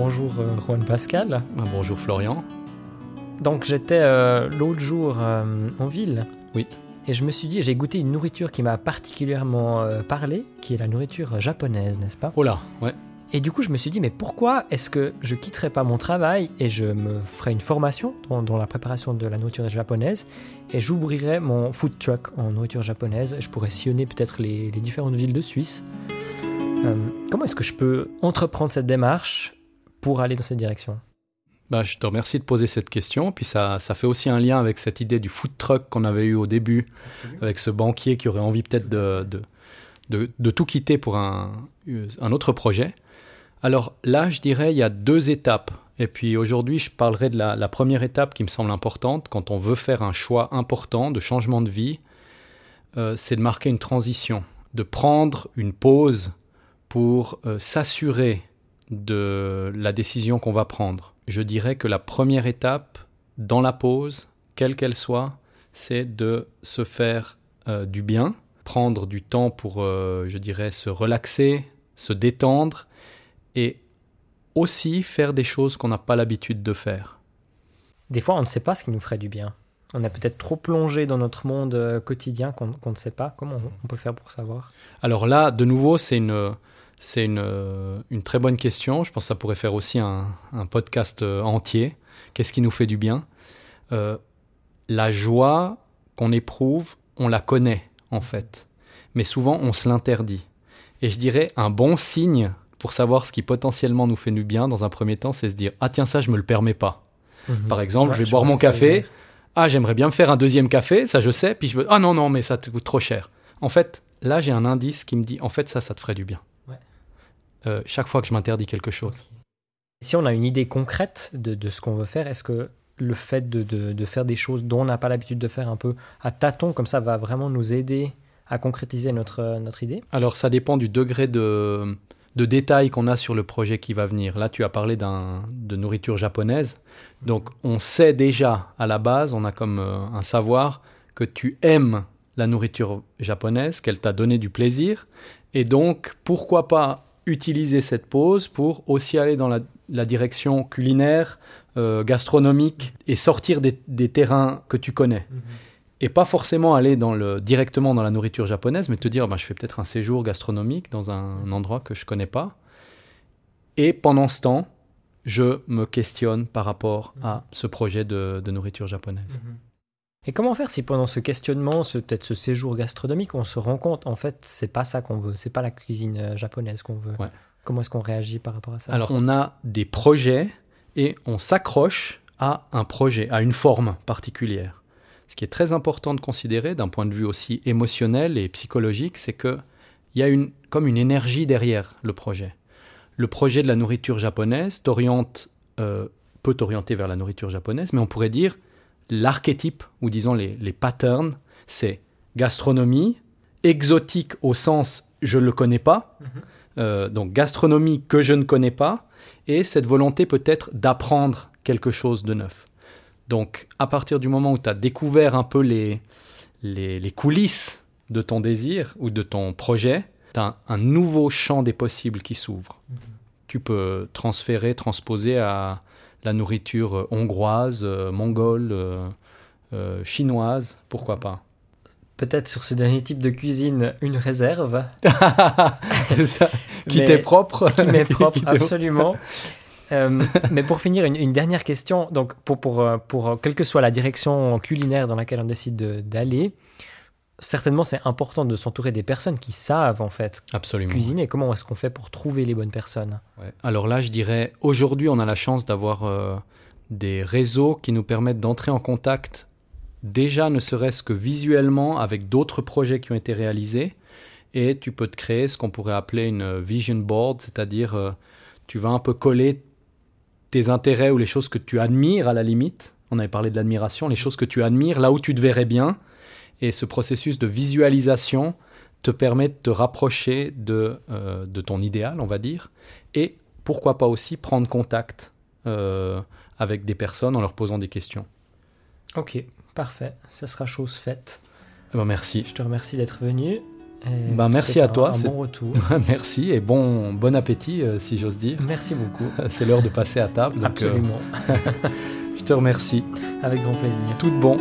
Bonjour euh, Juan Pascal. Ah, bonjour Florian. Donc j'étais euh, l'autre jour euh, en ville. Oui. Et je me suis dit, j'ai goûté une nourriture qui m'a particulièrement euh, parlé, qui est la nourriture japonaise, n'est-ce pas? Oh là, ouais. Et du coup, je me suis dit, mais pourquoi est-ce que je quitterais pas mon travail et je me ferais une formation dans, dans la préparation de la nourriture japonaise et j'ouvrirais mon food truck en nourriture japonaise et je pourrais sillonner peut-être les, les différentes villes de Suisse. Euh, comment est-ce que je peux entreprendre cette démarche pour aller dans cette direction Bah, je te remercie de poser cette question. Puis ça, ça fait aussi un lien avec cette idée du food truck qu'on avait eu au début, avec ce banquier qui aurait envie peut-être de, de, de- de tout quitter pour un, un autre projet. Alors là, je dirais, il y a deux étapes. Et puis aujourd'hui, je parlerai de la, la première étape qui me semble importante quand on veut faire un choix important de changement de vie. euh, c'est de marquer une transition, de prendre une pause pour euh, s'assurer de la décision qu'on va prendre. Je dirais que la première étape dans la pause, quelle qu'elle soit, c'est de se faire euh, du bien, prendre du temps pour, euh, je dirais, se relaxer, se détendre et aussi faire des choses qu'on n'a pas l'habitude de faire. Des fois, on ne sait pas ce qui nous ferait du bien. On est peut-être trop plongé dans notre monde euh, quotidien qu'on ne sait pas. Comment on, on peut faire pour savoir? Alors là, de nouveau, c'est une, c'est une, euh, une très bonne question. Je pense que ça pourrait faire aussi un, un podcast euh, entier. Qu'est-ce qui nous fait du bien? Euh, La joie qu'on éprouve, on la connaît en fait. Mais souvent, on se l'interdit. Et je dirais, un bon signe pour savoir ce qui potentiellement nous fait du bien, dans un premier temps, c'est se dire, ah tiens, ça, je me le permets pas. Par exemple, Ouais, je vais je boire mon café. Ah, j'aimerais bien me faire un deuxième café, ça je sais. Puis je me ah non, non, mais ça te coûte trop cher. En fait, là, j'ai un indice qui me dit, en fait, ça, ça te ferait du bien. Euh, chaque fois que je m'interdis quelque chose. Si on a une idée concrète de, de ce qu'on veut faire, est-ce que le fait de, de- de faire des choses dont on n'a pas l'habitude de faire un peu à tâtons, comme ça, va vraiment nous aider à concrétiser notre, euh, notre idée? Alors, ça dépend du degré de, de détail qu'on a sur le projet qui va venir. Là, tu as parlé de nourriture japonaise. Donc, on sait déjà à la base, on a comme euh, un savoir que tu aimes la nourriture japonaise, qu'elle t'a donné du plaisir. Et donc, pourquoi pas utiliser cette pause pour aussi aller dans la, la direction culinaire, euh, gastronomique et sortir des, des terrains que tu connais. Et pas forcément aller dans le, directement dans la nourriture japonaise, mais te dire, bah, je fais peut-être un séjour gastronomique dans un endroit que je connais pas. Et pendant ce temps, je me questionne par rapport à ce projet de, de nourriture japonaise. Et comment faire si pendant ce questionnement, ce- peut-être ce séjour gastronomique, on se rend compte, en fait, c'est pas ça qu'on veut, c'est pas la cuisine euh, japonaise qu'on veut? Ouais. Comment est-ce qu'on réagit par rapport à ça? Alors, on a des projets et on s'accroche à un projet, à une forme particulière. Ce qui est très important de considérer d'un point de vue aussi émotionnel et psychologique, c'est que il y a une, comme une énergie derrière le projet. Le projet de la nourriture japonaise t'oriente, euh, peut t'orienter vers la nourriture japonaise, mais on pourrait dire l'archétype, ou disons les, les patterns, c'est gastronomie, exotique au sens je ne le connais pas, euh, donc gastronomie que je ne connais pas, et cette volonté peut-être d'apprendre quelque chose de neuf. Donc à partir du moment où tu as découvert un peu les, les, les coulisses de ton désir ou de ton projet, tu as un, un nouveau champ des possibles qui s'ouvre. Tu peux transférer, transposer à la nourriture euh, hongroise, euh, mongole, euh, chinoise, pourquoi pas. Peut-être sur ce dernier type de cuisine, une réserve Ça, qui t'est propre. qui m'est propre, absolument. Euh, mais pour finir, une, une dernière question. Donc, pour, pour, pour, quelle que soit la direction culinaire dans laquelle on décide de- d'aller, certainement c'est important de s'entourer des personnes qui savent en fait Absolument. cuisiner. Comment est-ce qu'on fait pour trouver les bonnes personnes? Ouais. Alors là, je dirais, aujourd'hui, on a la chance d'avoir euh, des réseaux qui nous permettent d'entrer en contact, déjà ne serait-ce que visuellement, avec d'autres projets qui ont été réalisés. Et tu peux te créer ce qu'on pourrait appeler une vision board, c'est-à-dire euh, tu vas un peu coller tes intérêts ou les choses que tu admires à la limite. On avait parlé de l'admiration, les choses que tu admires, là où tu te verrais bien. Et ce processus de visualisation te permet de te rapprocher de, euh, de ton idéal, on va dire, et pourquoi pas aussi prendre contact euh, avec des personnes en leur posant des questions. Ok, parfait. Ça sera chose faite. Eh ben, merci. Je te remercie d'être venu Ben, merci à toi, Un, bon retour. Merci et bon, bon appétit, euh, si j'ose dire. Merci beaucoup. C'est l'heure de passer à table. donc, Absolument. je te remercie. Avec grand plaisir. Tout bon.